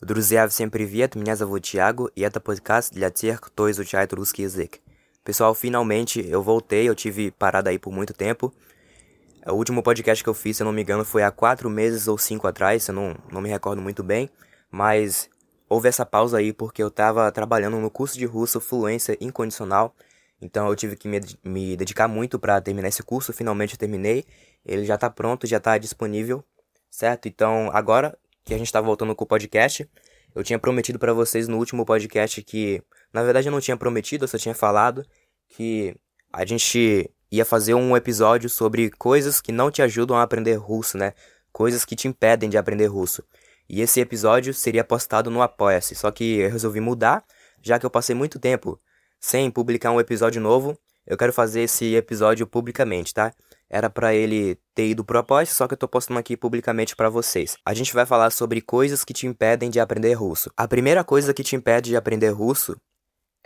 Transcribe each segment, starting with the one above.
Друзья, всем привет, меня зовут Thiago e это подкаст для тех, кто изучает русский язык. Pessoal, finalmente eu voltei, eu tive parada aí por muito tempo. O último podcast que eu fiz, se eu não me engano, foi há quatro meses ou cinco atrás, eu não, não me recordo muito bem, mas houve essa pausa aí porque eu tava trabalhando no curso de russo Fluência Incondicional, então eu tive que me, me dedicar muito para terminar esse curso, finalmente eu terminei, ele já tá pronto, já tá disponível, certo? Então agora que a gente tá voltando com o podcast. Eu tinha prometido para vocês no último podcast que, na verdade, eu não tinha prometido, eu só tinha falado que a gente ia fazer um episódio sobre coisas que não te ajudam a aprender russo, né? Coisas que te impedem de aprender russo. E esse episódio seria postado no Apoia-se, só que eu resolvi mudar, já que eu passei muito tempo sem publicar um episódio novo. Eu quero fazer esse episódio publicamente, tá? Era para ele ter ido pro Apoia, só que eu tô postando aqui publicamente para vocês. A gente vai falar sobre coisas que te impedem de aprender russo. A primeira coisa que te impede de aprender russo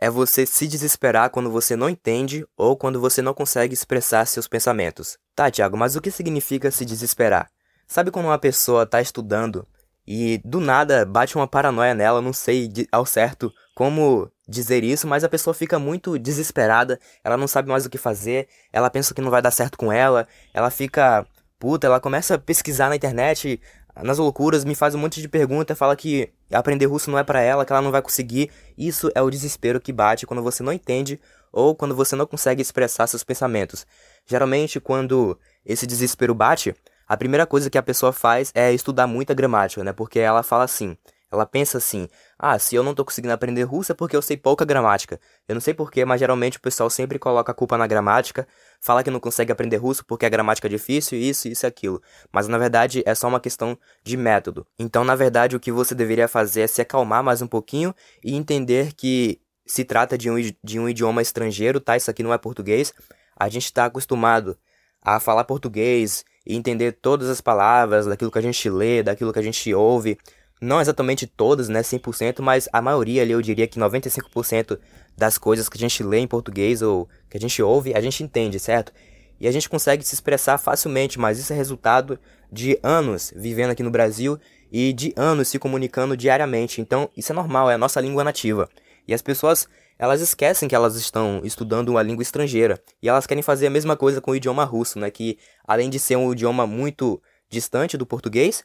é você se desesperar quando você não entende ou quando você não consegue expressar seus pensamentos. Tá, Thiago, mas o que significa se desesperar? Sabe quando uma pessoa tá estudando e do nada bate uma paranoia nela, não sei ao certo como dizer isso, mas a pessoa fica muito desesperada, ela não sabe mais o que fazer, ela pensa que não vai dar certo com ela, ela fica puta, ela começa a pesquisar na internet, nas loucuras, me faz um monte de pergunta, fala que aprender russo não é para ela, que ela não vai conseguir. Isso é o desespero que bate quando você não entende ou quando você não consegue expressar seus pensamentos. Geralmente, quando esse desespero bate, a primeira coisa que a pessoa faz é estudar muita gramática, né? Porque ela fala assim: ela pensa assim: ah, se eu não tô conseguindo aprender russo é porque eu sei pouca gramática. Eu não sei porquê, mas geralmente o pessoal sempre coloca a culpa na gramática, fala que não consegue aprender russo porque a gramática é difícil, isso, isso e aquilo. Mas na verdade é só uma questão de método. Então, na verdade, o que você deveria fazer é se acalmar mais um pouquinho e entender que se trata de um, de um idioma estrangeiro, tá? Isso aqui não é português. A gente está acostumado a falar português e entender todas as palavras daquilo que a gente lê, daquilo que a gente ouve não exatamente todas, né, 100%, mas a maioria ali eu diria que 95% das coisas que a gente lê em português ou que a gente ouve, a gente entende, certo? E a gente consegue se expressar facilmente, mas isso é resultado de anos vivendo aqui no Brasil e de anos se comunicando diariamente. Então, isso é normal, é a nossa língua nativa. E as pessoas, elas esquecem que elas estão estudando uma língua estrangeira. E elas querem fazer a mesma coisa com o idioma russo, né, que além de ser um idioma muito distante do português,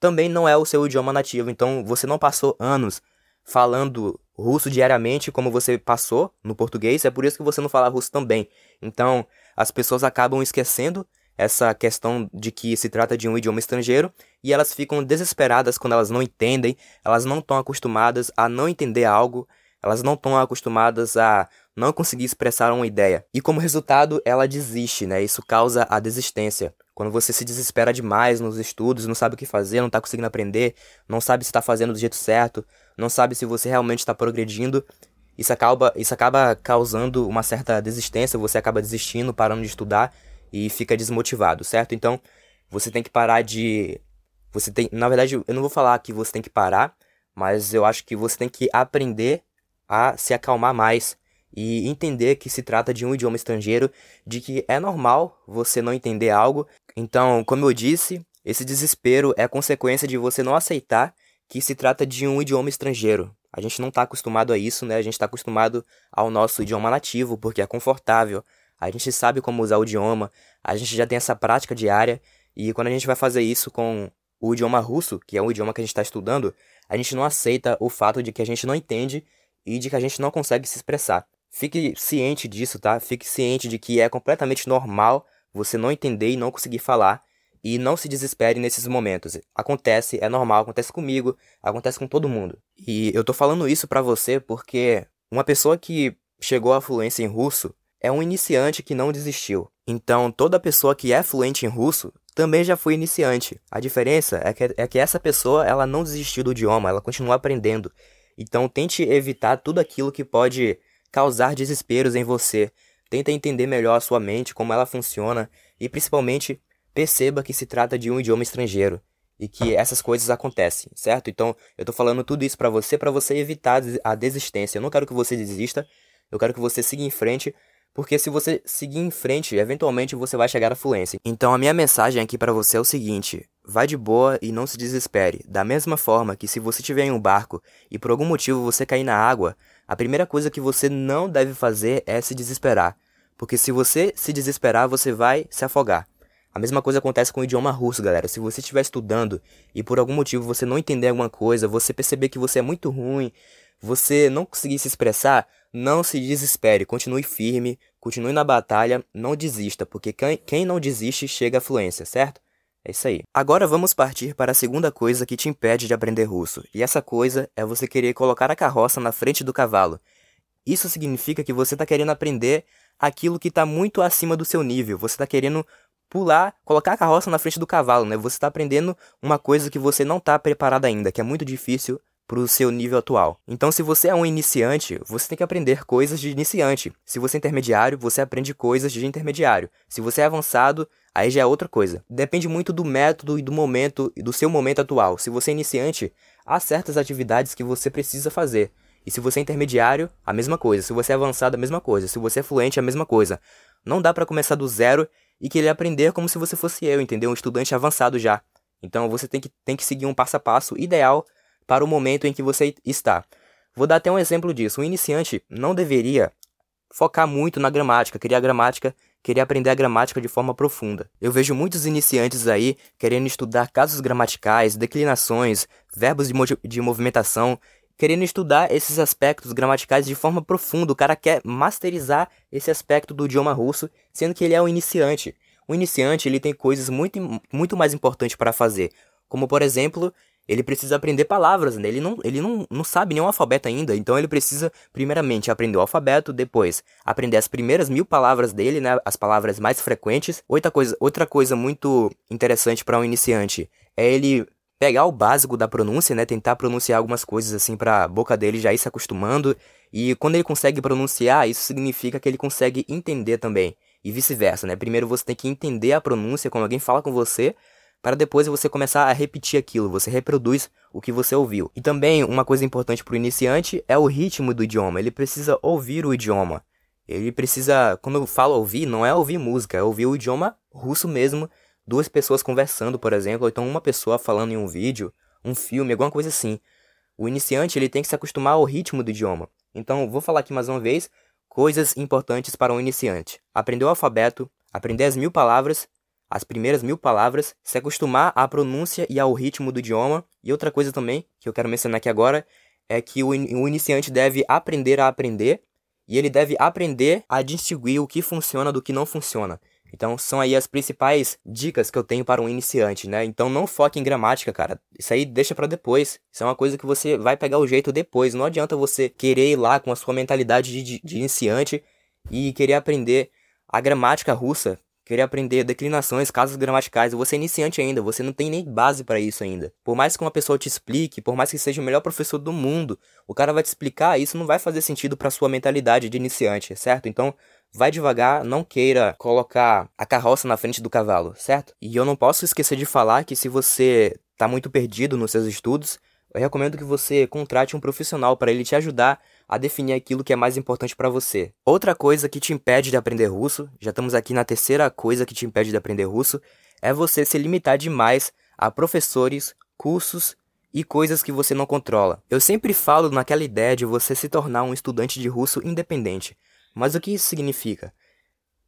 também não é o seu idioma nativo. Então você não passou anos falando russo diariamente como você passou no português, é por isso que você não fala russo também. Então as pessoas acabam esquecendo essa questão de que se trata de um idioma estrangeiro. E elas ficam desesperadas quando elas não entendem, elas não estão acostumadas a não entender algo, elas não estão acostumadas a não conseguir expressar uma ideia. E como resultado, ela desiste, né? Isso causa a desistência. Quando você se desespera demais nos estudos, não sabe o que fazer, não está conseguindo aprender, não sabe se está fazendo do jeito certo, não sabe se você realmente está progredindo, isso acaba, isso acaba causando uma certa desistência, você acaba desistindo, parando de estudar e fica desmotivado, certo? Então, você tem que parar de. Você tem. Na verdade, eu não vou falar que você tem que parar, mas eu acho que você tem que aprender a se acalmar mais e entender que se trata de um idioma estrangeiro, de que é normal você não entender algo. Então, como eu disse, esse desespero é consequência de você não aceitar que se trata de um idioma estrangeiro. A gente não está acostumado a isso, né? A gente está acostumado ao nosso idioma nativo, porque é confortável. A gente sabe como usar o idioma, a gente já tem essa prática diária, e quando a gente vai fazer isso com o idioma russo, que é o idioma que a gente está estudando, a gente não aceita o fato de que a gente não entende e de que a gente não consegue se expressar. Fique ciente disso, tá? Fique ciente de que é completamente normal você não entender e não conseguir falar. E não se desespere nesses momentos. Acontece, é normal, acontece comigo, acontece com todo mundo. E eu tô falando isso para você porque uma pessoa que chegou à fluência em russo é um iniciante que não desistiu. Então, toda pessoa que é fluente em russo também já foi iniciante. A diferença é que, é que essa pessoa ela não desistiu do idioma, ela continua aprendendo. Então, tente evitar tudo aquilo que pode causar desesperos em você. Tenta entender melhor a sua mente, como ela funciona e principalmente perceba que se trata de um idioma estrangeiro e que essas coisas acontecem, certo? Então, eu tô falando tudo isso para você para você evitar a desistência. Eu não quero que você desista, eu quero que você siga em frente, porque se você seguir em frente, eventualmente você vai chegar à fluência. Então, a minha mensagem aqui para você é o seguinte: vai de boa e não se desespere. Da mesma forma que se você estiver em um barco e por algum motivo você cair na água, a primeira coisa que você não deve fazer é se desesperar. Porque se você se desesperar, você vai se afogar. A mesma coisa acontece com o idioma russo, galera. Se você estiver estudando e por algum motivo você não entender alguma coisa, você perceber que você é muito ruim, você não conseguir se expressar, não se desespere, continue firme, continue na batalha, não desista, porque quem não desiste chega à fluência, certo? É isso aí. Agora vamos partir para a segunda coisa que te impede de aprender russo. E essa coisa é você querer colocar a carroça na frente do cavalo. Isso significa que você está querendo aprender aquilo que está muito acima do seu nível. Você está querendo pular, colocar a carroça na frente do cavalo, né? Você está aprendendo uma coisa que você não está preparado ainda, que é muito difícil para o seu nível atual. Então, se você é um iniciante, você tem que aprender coisas de iniciante. Se você é intermediário, você aprende coisas de intermediário. Se você é avançado, aí já é outra coisa. Depende muito do método e do momento e do seu momento atual. Se você é iniciante, há certas atividades que você precisa fazer. E se você é intermediário, a mesma coisa. Se você é avançado, a mesma coisa. Se você é fluente, a mesma coisa. Não dá para começar do zero e querer aprender como se você fosse eu, entendeu? Um estudante avançado já. Então você tem que, tem que seguir um passo a passo ideal para o momento em que você está. Vou dar até um exemplo disso. Um iniciante não deveria focar muito na gramática, a gramática, querer aprender a gramática de forma profunda. Eu vejo muitos iniciantes aí querendo estudar casos gramaticais, declinações, verbos de, de movimentação, querendo estudar esses aspectos gramaticais de forma profunda. O cara quer masterizar esse aspecto do idioma russo, sendo que ele é um iniciante. O iniciante ele tem coisas muito, muito mais importantes para fazer, como por exemplo ele precisa aprender palavras, né? Ele, não, ele não, não sabe nenhum alfabeto ainda, então ele precisa, primeiramente, aprender o alfabeto, depois aprender as primeiras mil palavras dele, né? As palavras mais frequentes. Outra coisa, outra coisa muito interessante para um iniciante é ele pegar o básico da pronúncia, né? Tentar pronunciar algumas coisas assim para a boca dele já ir se acostumando. E quando ele consegue pronunciar, isso significa que ele consegue entender também. E vice-versa, né? Primeiro você tem que entender a pronúncia quando alguém fala com você, para depois você começar a repetir aquilo, você reproduz o que você ouviu. E também uma coisa importante para o iniciante é o ritmo do idioma, ele precisa ouvir o idioma. Ele precisa, quando eu falo ouvir, não é ouvir música, é ouvir o idioma russo mesmo, duas pessoas conversando, por exemplo, ou então uma pessoa falando em um vídeo, um filme, alguma coisa assim. O iniciante ele tem que se acostumar ao ritmo do idioma. Então, vou falar aqui mais uma vez coisas importantes para um iniciante: aprender o alfabeto, aprender as mil palavras as primeiras mil palavras, se acostumar à pronúncia e ao ritmo do idioma. E outra coisa também que eu quero mencionar aqui agora é que o, in o iniciante deve aprender a aprender e ele deve aprender a distinguir o que funciona do que não funciona. Então são aí as principais dicas que eu tenho para um iniciante, né? Então não foque em gramática, cara. Isso aí deixa para depois. Isso é uma coisa que você vai pegar o jeito depois. Não adianta você querer ir lá com a sua mentalidade de, de, de iniciante e querer aprender a gramática russa querer aprender declinações, casos gramaticais, você é iniciante ainda, você não tem nem base para isso ainda. Por mais que uma pessoa te explique, por mais que seja o melhor professor do mundo, o cara vai te explicar, isso não vai fazer sentido para sua mentalidade de iniciante, certo? Então, vai devagar, não queira colocar a carroça na frente do cavalo, certo? E eu não posso esquecer de falar que se você está muito perdido nos seus estudos, eu recomendo que você contrate um profissional para ele te ajudar a definir aquilo que é mais importante para você. Outra coisa que te impede de aprender russo, já estamos aqui na terceira coisa que te impede de aprender russo, é você se limitar demais a professores, cursos e coisas que você não controla. Eu sempre falo naquela ideia de você se tornar um estudante de russo independente. Mas o que isso significa?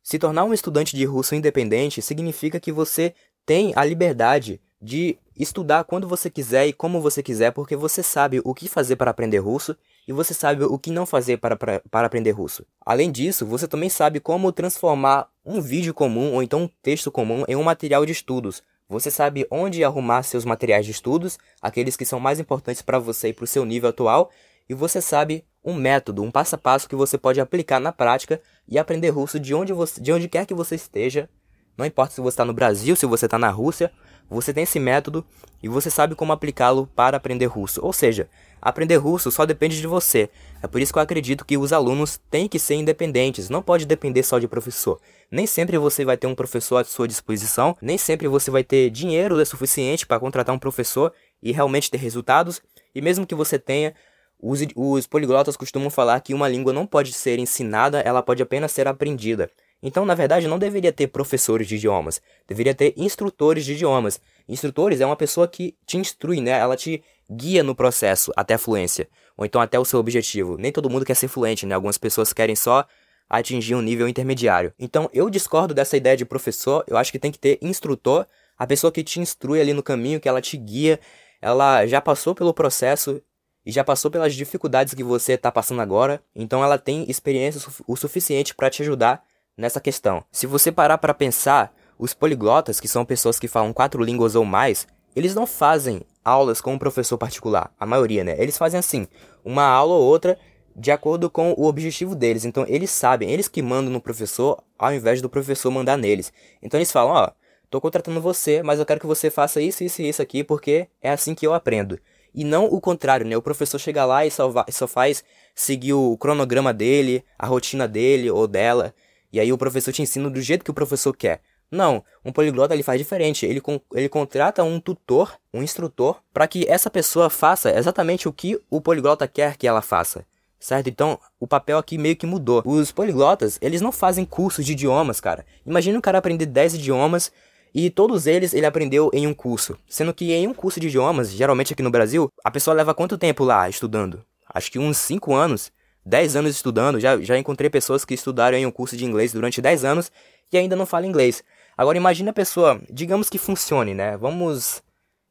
Se tornar um estudante de russo independente significa que você tem a liberdade de estudar quando você quiser e como você quiser, porque você sabe o que fazer para aprender russo e você sabe o que não fazer para, para, para aprender russo. Além disso, você também sabe como transformar um vídeo comum ou então um texto comum em um material de estudos. Você sabe onde arrumar seus materiais de estudos, aqueles que são mais importantes para você e para o seu nível atual, e você sabe um método, um passo a passo que você pode aplicar na prática e aprender russo de onde, você, de onde quer que você esteja. Não importa se você está no Brasil, se você está na Rússia, você tem esse método e você sabe como aplicá-lo para aprender russo. Ou seja, aprender russo só depende de você. É por isso que eu acredito que os alunos têm que ser independentes, não pode depender só de professor. Nem sempre você vai ter um professor à sua disposição, nem sempre você vai ter dinheiro suficiente para contratar um professor e realmente ter resultados. E mesmo que você tenha, os, os poliglotas costumam falar que uma língua não pode ser ensinada, ela pode apenas ser aprendida. Então, na verdade, não deveria ter professores de idiomas, deveria ter instrutores de idiomas. Instrutores é uma pessoa que te instrui, né? Ela te guia no processo até a fluência, ou então até o seu objetivo. Nem todo mundo quer ser fluente, né? Algumas pessoas querem só atingir um nível intermediário. Então, eu discordo dessa ideia de professor, eu acho que tem que ter instrutor, a pessoa que te instrui ali no caminho, que ela te guia, ela já passou pelo processo e já passou pelas dificuldades que você está passando agora, então ela tem experiência o suficiente para te ajudar nessa questão. Se você parar para pensar, os poliglotas, que são pessoas que falam quatro línguas ou mais, eles não fazem aulas com um professor particular, a maioria, né? Eles fazem assim, uma aula ou outra de acordo com o objetivo deles. Então eles sabem, eles que mandam no professor, ao invés do professor mandar neles. Então eles falam, ó, tô contratando você, mas eu quero que você faça isso, isso e isso aqui, porque é assim que eu aprendo. E não o contrário, né? O professor chega lá e só, só faz seguir o cronograma dele, a rotina dele ou dela. E aí o professor te ensina do jeito que o professor quer. Não, um poliglota ele faz diferente. Ele, ele contrata um tutor, um instrutor, para que essa pessoa faça exatamente o que o poliglota quer que ela faça. Certo? Então, o papel aqui meio que mudou. Os poliglotas, eles não fazem cursos de idiomas, cara. Imagina um cara aprender 10 idiomas e todos eles ele aprendeu em um curso. Sendo que em um curso de idiomas, geralmente aqui no Brasil, a pessoa leva quanto tempo lá estudando? Acho que uns 5 anos, 10 anos estudando. Já, já encontrei pessoas que estudaram em um curso de inglês durante 10 anos e ainda não falam inglês. Agora imagine a pessoa, digamos que funcione, né? Vamos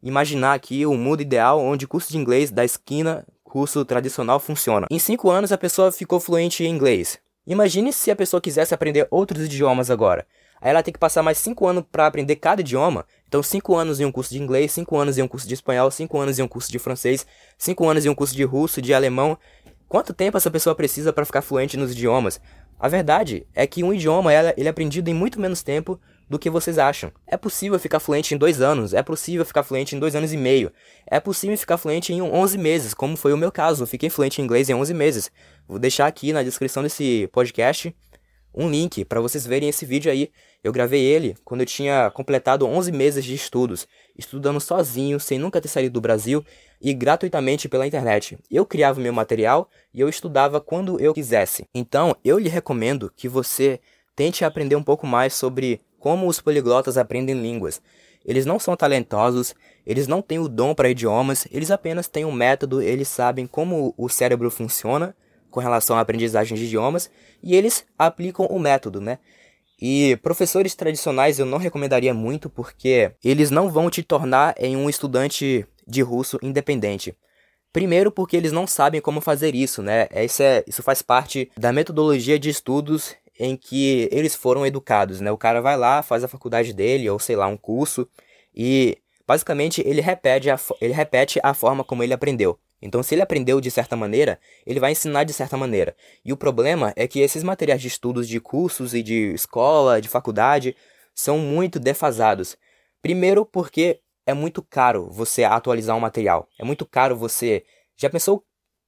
imaginar aqui o mundo ideal onde o curso de inglês da esquina, curso tradicional, funciona. Em 5 anos a pessoa ficou fluente em inglês. Imagine se a pessoa quisesse aprender outros idiomas agora. Aí ela tem que passar mais 5 anos para aprender cada idioma. Então 5 anos em um curso de inglês, 5 anos em um curso de espanhol, 5 anos em um curso de francês, 5 anos em um curso de russo, de alemão. Quanto tempo essa pessoa precisa para ficar fluente nos idiomas? A verdade é que um idioma ele é aprendido em muito menos tempo do que vocês acham. É possível ficar fluente em dois anos, é possível ficar fluente em dois anos e meio, é possível ficar fluente em 11 meses, como foi o meu caso. Eu fiquei fluente em inglês em 11 meses. Vou deixar aqui na descrição desse podcast um link para vocês verem esse vídeo aí. Eu gravei ele quando eu tinha completado 11 meses de estudos, estudando sozinho, sem nunca ter saído do Brasil e gratuitamente pela internet. Eu criava meu material e eu estudava quando eu quisesse. Então, eu lhe recomendo que você tente aprender um pouco mais sobre como os poliglotas aprendem línguas. Eles não são talentosos, eles não têm o dom para idiomas, eles apenas têm um método, eles sabem como o cérebro funciona com relação à aprendizagem de idiomas e eles aplicam o método, né? E professores tradicionais eu não recomendaria muito porque eles não vão te tornar em um estudante de russo independente. Primeiro porque eles não sabem como fazer isso, né? Isso, é, isso faz parte da metodologia de estudos em que eles foram educados, né? O cara vai lá, faz a faculdade dele, ou sei lá, um curso, e basicamente ele repete a, ele repete a forma como ele aprendeu. Então, se ele aprendeu de certa maneira, ele vai ensinar de certa maneira. E o problema é que esses materiais de estudos de cursos e de escola, de faculdade, são muito defasados. Primeiro, porque é muito caro você atualizar um material. É muito caro você. Já pensou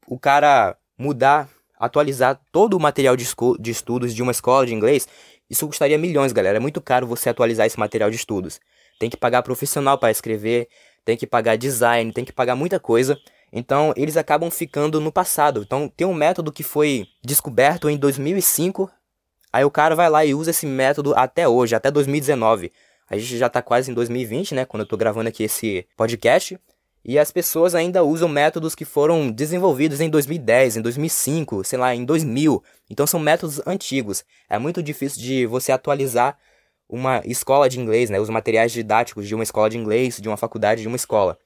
o cara mudar atualizar todo o material de, de estudos de uma escola de inglês, isso custaria milhões, galera. É muito caro você atualizar esse material de estudos. Tem que pagar profissional para escrever, tem que pagar design, tem que pagar muita coisa. Então, eles acabam ficando no passado. Então, tem um método que foi descoberto em 2005. Aí o cara vai lá e usa esse método até hoje, até 2019. A gente já tá quase em 2020, né? Quando eu tô gravando aqui esse podcast. E as pessoas ainda usam métodos que foram desenvolvidos em 2010, em 2005, sei lá, em 2000. Então são métodos antigos. É muito difícil de você atualizar uma escola de inglês, né, os materiais didáticos de uma escola de inglês, de uma faculdade, de uma escola.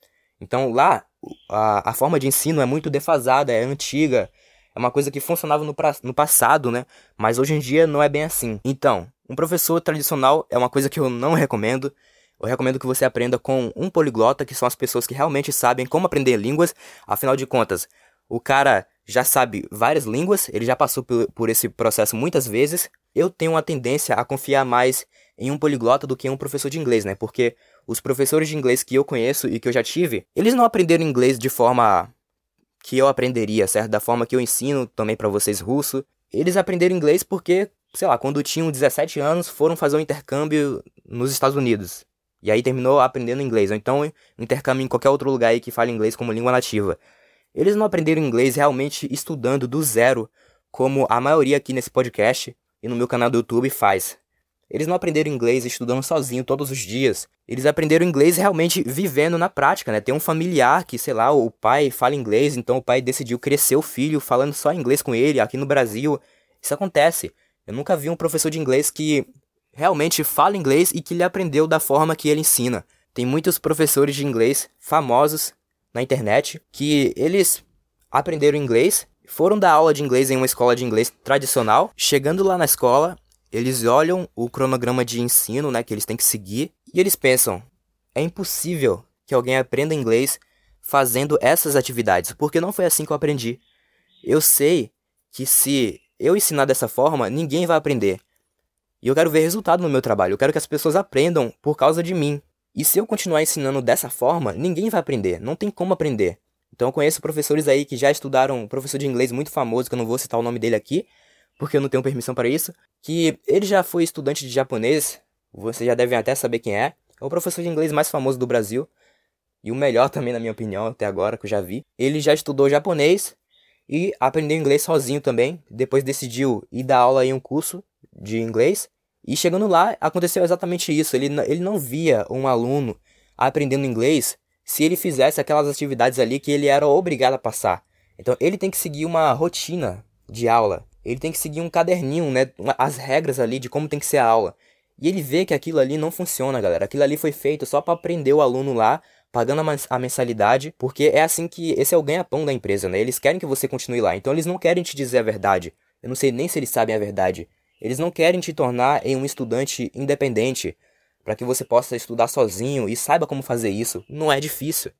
Então lá a, a forma de ensino é muito defasada, é antiga, é uma coisa que funcionava no, pra, no passado, né? Mas hoje em dia não é bem assim. Então, um professor tradicional é uma coisa que eu não recomendo. Eu recomendo que você aprenda com um poliglota, que são as pessoas que realmente sabem como aprender línguas. Afinal de contas, o cara já sabe várias línguas, ele já passou por, por esse processo muitas vezes. Eu tenho uma tendência a confiar mais em um poliglota do que em um professor de inglês, né? Porque os professores de inglês que eu conheço e que eu já tive, eles não aprenderam inglês de forma que eu aprenderia, certo? Da forma que eu ensino também para vocês russo. Eles aprenderam inglês porque, sei lá, quando tinham 17 anos, foram fazer um intercâmbio nos Estados Unidos. E aí terminou aprendendo inglês. Ou então intercâmbio em qualquer outro lugar aí que fale inglês como língua nativa. Eles não aprenderam inglês realmente estudando do zero, como a maioria aqui nesse podcast e no meu canal do YouTube faz. Eles não aprenderam inglês estudando sozinho todos os dias. Eles aprenderam inglês realmente vivendo na prática, né? Tem um familiar que, sei lá, o pai fala inglês, então o pai decidiu crescer o filho falando só inglês com ele aqui no Brasil. Isso acontece. Eu nunca vi um professor de inglês que realmente fala inglês e que ele aprendeu da forma que ele ensina. Tem muitos professores de inglês famosos na internet que eles aprenderam inglês, foram dar aula de inglês em uma escola de inglês tradicional. Chegando lá na escola, eles olham o cronograma de ensino, né, que eles têm que seguir, e eles pensam: é impossível que alguém aprenda inglês fazendo essas atividades, porque não foi assim que eu aprendi. Eu sei que se eu ensinar dessa forma, ninguém vai aprender. E eu quero ver resultado no meu trabalho, eu quero que as pessoas aprendam por causa de mim. E se eu continuar ensinando dessa forma, ninguém vai aprender, não tem como aprender. Então eu conheço professores aí que já estudaram, um professor de inglês muito famoso, que eu não vou citar o nome dele aqui, porque eu não tenho permissão para isso, que ele já foi estudante de japonês, vocês já devem até saber quem é, é o professor de inglês mais famoso do Brasil, e o melhor também na minha opinião até agora que eu já vi. Ele já estudou japonês e aprendeu inglês sozinho também, depois decidiu ir dar aula em um curso de inglês, e chegando lá aconteceu exatamente isso, ele, ele não via um aluno aprendendo inglês se ele fizesse aquelas atividades ali que ele era obrigado a passar. Então ele tem que seguir uma rotina de aula ele tem que seguir um caderninho, né? As regras ali de como tem que ser a aula. E ele vê que aquilo ali não funciona, galera. Aquilo ali foi feito só para aprender o aluno lá, pagando a mensalidade, porque é assim que esse é o ganha-pão da empresa, né? Eles querem que você continue lá. Então eles não querem te dizer a verdade. Eu não sei nem se eles sabem a verdade. Eles não querem te tornar em um estudante independente, para que você possa estudar sozinho e saiba como fazer isso. Não é difícil.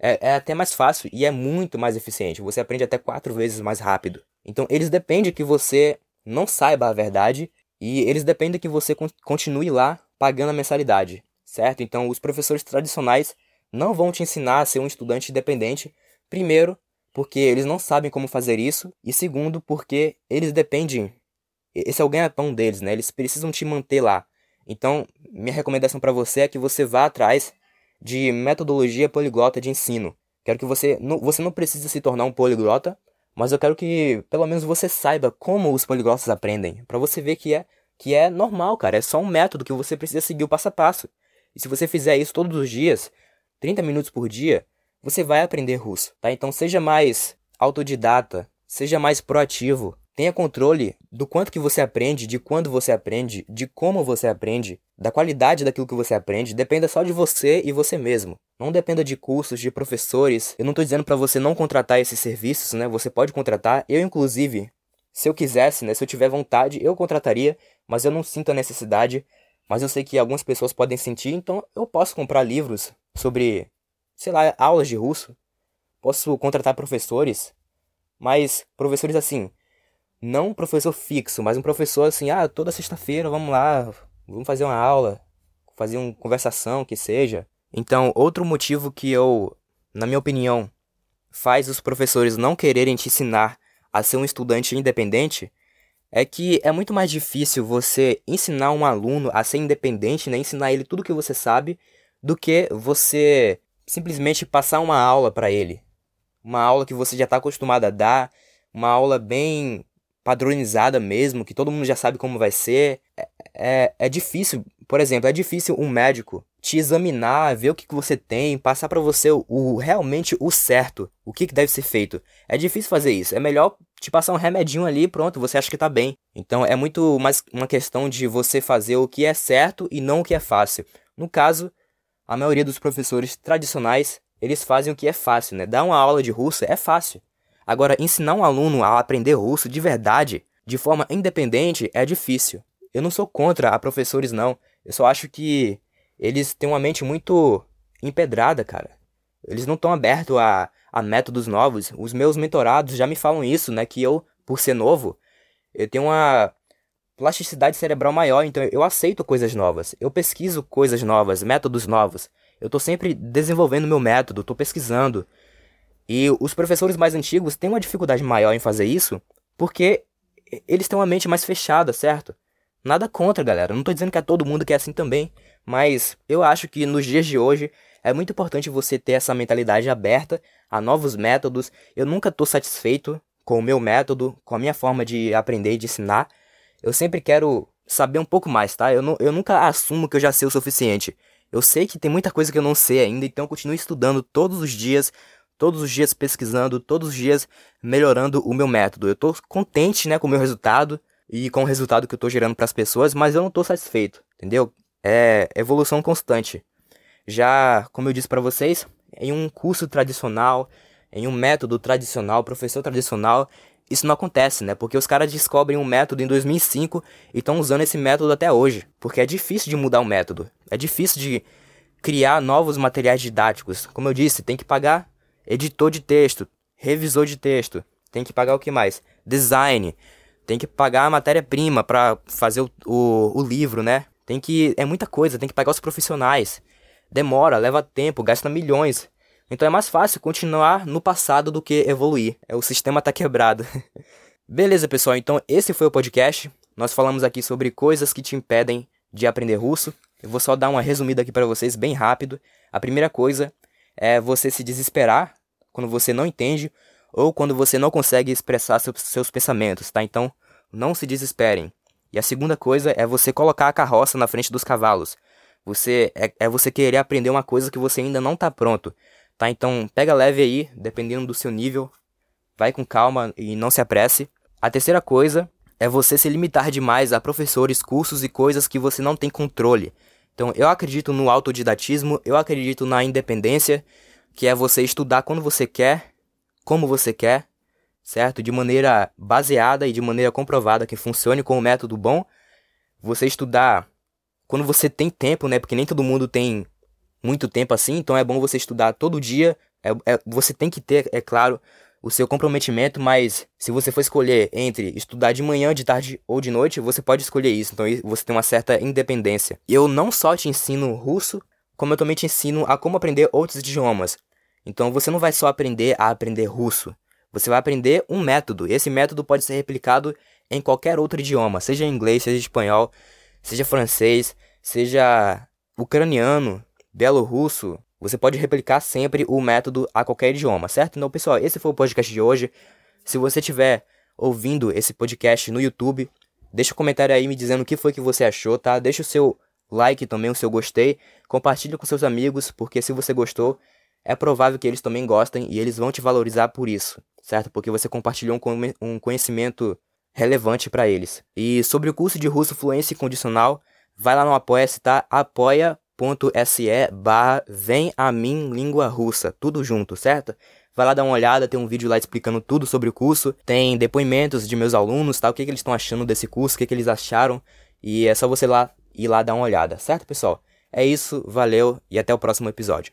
É, é até mais fácil e é muito mais eficiente. Você aprende até quatro vezes mais rápido. Então eles dependem que você não saiba a verdade e eles dependem que você continue lá pagando a mensalidade, certo? Então os professores tradicionais não vão te ensinar a ser um estudante independente, primeiro, porque eles não sabem como fazer isso, e segundo, porque eles dependem, esse é o ganha-pão deles, né? Eles precisam te manter lá. Então, minha recomendação para você é que você vá atrás de metodologia poliglota de ensino. Quero que você não, você não precisa se tornar um poliglota, mas eu quero que pelo menos você saiba como os poliglotas aprendem, para você ver que é que é normal, cara, é só um método que você precisa seguir o passo a passo. E se você fizer isso todos os dias, 30 minutos por dia, você vai aprender russo, tá? Então seja mais autodidata, seja mais proativo, tenha controle do quanto que você aprende, de quando você aprende, de como você aprende, da qualidade daquilo que você aprende, dependa só de você e você mesmo. Não dependa de cursos, de professores. Eu não estou dizendo para você não contratar esses serviços, né? Você pode contratar. Eu, inclusive, se eu quisesse, né? Se eu tiver vontade, eu contrataria, mas eu não sinto a necessidade. Mas eu sei que algumas pessoas podem sentir, então eu posso comprar livros sobre, sei lá, aulas de russo. Posso contratar professores, mas professores assim, não um professor fixo, mas um professor assim, ah, toda sexta-feira vamos lá, vamos fazer uma aula, fazer uma conversação que seja. Então, outro motivo que eu, na minha opinião, faz os professores não quererem te ensinar a ser um estudante independente é que é muito mais difícil você ensinar um aluno a ser independente, né, ensinar ele tudo o que você sabe, do que você simplesmente passar uma aula para ele. Uma aula que você já está acostumado a dar, uma aula bem padronizada mesmo, que todo mundo já sabe como vai ser. É, é, é difícil, por exemplo, é difícil um médico te examinar, ver o que, que você tem, passar para você o, o, realmente o certo, o que, que deve ser feito. É difícil fazer isso. É melhor te passar um remedinho ali, pronto, você acha que tá bem. Então é muito mais uma questão de você fazer o que é certo e não o que é fácil. No caso, a maioria dos professores tradicionais, eles fazem o que é fácil, né? Dar uma aula de russo é fácil. Agora, ensinar um aluno a aprender russo de verdade, de forma independente, é difícil. Eu não sou contra a professores, não. Eu só acho que eles têm uma mente muito empedrada, cara. Eles não estão abertos a, a métodos novos. Os meus mentorados já me falam isso, né? Que eu, por ser novo, eu tenho uma plasticidade cerebral maior, então eu aceito coisas novas. Eu pesquiso coisas novas, métodos novos. Eu estou sempre desenvolvendo meu método, estou pesquisando. E os professores mais antigos têm uma dificuldade maior em fazer isso porque eles têm uma mente mais fechada, certo? Nada contra, galera. Não tô dizendo que é todo mundo que é assim também, mas eu acho que nos dias de hoje é muito importante você ter essa mentalidade aberta a novos métodos. Eu nunca tô satisfeito com o meu método, com a minha forma de aprender e de ensinar. Eu sempre quero saber um pouco mais, tá? Eu, não, eu nunca assumo que eu já sei o suficiente. Eu sei que tem muita coisa que eu não sei ainda, então eu continuo estudando todos os dias, todos os dias pesquisando, todos os dias melhorando o meu método. Eu tô contente, né, com o meu resultado e com o resultado que eu tô gerando para as pessoas, mas eu não tô satisfeito, entendeu? É evolução constante. Já, como eu disse para vocês, em um curso tradicional, em um método tradicional, professor tradicional, isso não acontece, né? Porque os caras descobrem um método em 2005 e estão usando esse método até hoje. Porque é difícil de mudar o método. É difícil de criar novos materiais didáticos. Como eu disse, tem que pagar editor de texto, revisor de texto, tem que pagar o que mais? Design, tem que pagar a matéria-prima para fazer o, o, o livro, né? Tem que. É muita coisa, tem que pagar os profissionais. Demora, leva tempo, gasta milhões. Então é mais fácil continuar no passado do que evoluir. É, o sistema tá quebrado. Beleza, pessoal, então esse foi o podcast. Nós falamos aqui sobre coisas que te impedem de aprender russo. Eu vou só dar uma resumida aqui para vocês bem rápido. A primeira coisa é você se desesperar quando você não entende ou quando você não consegue expressar seus, seus pensamentos, tá? Então, não se desesperem. E a segunda coisa é você colocar a carroça na frente dos cavalos. Você é, é você querer aprender uma coisa que você ainda não está pronto, tá? Então, pega leve aí, dependendo do seu nível, vai com calma e não se apresse. A terceira coisa é você se limitar demais a professores, cursos e coisas que você não tem controle. Então, eu acredito no autodidatismo, eu acredito na independência, que é você estudar quando você quer, como você quer, certo? De maneira baseada e de maneira comprovada que funcione com um método bom. Você estudar quando você tem tempo, né? Porque nem todo mundo tem muito tempo assim, então é bom você estudar todo dia. É, é, você tem que ter, é claro, o seu comprometimento, mas se você for escolher entre estudar de manhã, de tarde ou de noite, você pode escolher isso. Então você tem uma certa independência. Eu não só te ensino russo, como eu também te ensino a como aprender outros idiomas. Então você não vai só aprender a aprender russo. Você vai aprender um método. E esse método pode ser replicado em qualquer outro idioma, seja inglês, seja espanhol, seja francês, seja ucraniano, belo-russo, você pode replicar sempre o método a qualquer idioma, certo? Então, pessoal, esse foi o podcast de hoje. Se você estiver ouvindo esse podcast no YouTube, deixa um comentário aí me dizendo o que foi que você achou, tá? Deixa o seu like também, o seu gostei. Compartilhe com seus amigos, porque se você gostou, é provável que eles também gostem e eles vão te valorizar por isso, certo? Porque você compartilhou um conhecimento relevante para eles. E sobre o curso de russo fluência condicional, vai lá no Apoia-se, tá? Apoia se barra vem a mim língua russa, tudo junto, certo? Vai lá dar uma olhada, tem um vídeo lá explicando tudo sobre o curso, tem depoimentos de meus alunos, tá? O que, que eles estão achando desse curso, o que, que eles acharam, e é só você lá ir lá dar uma olhada, certo, pessoal? É isso, valeu e até o próximo episódio.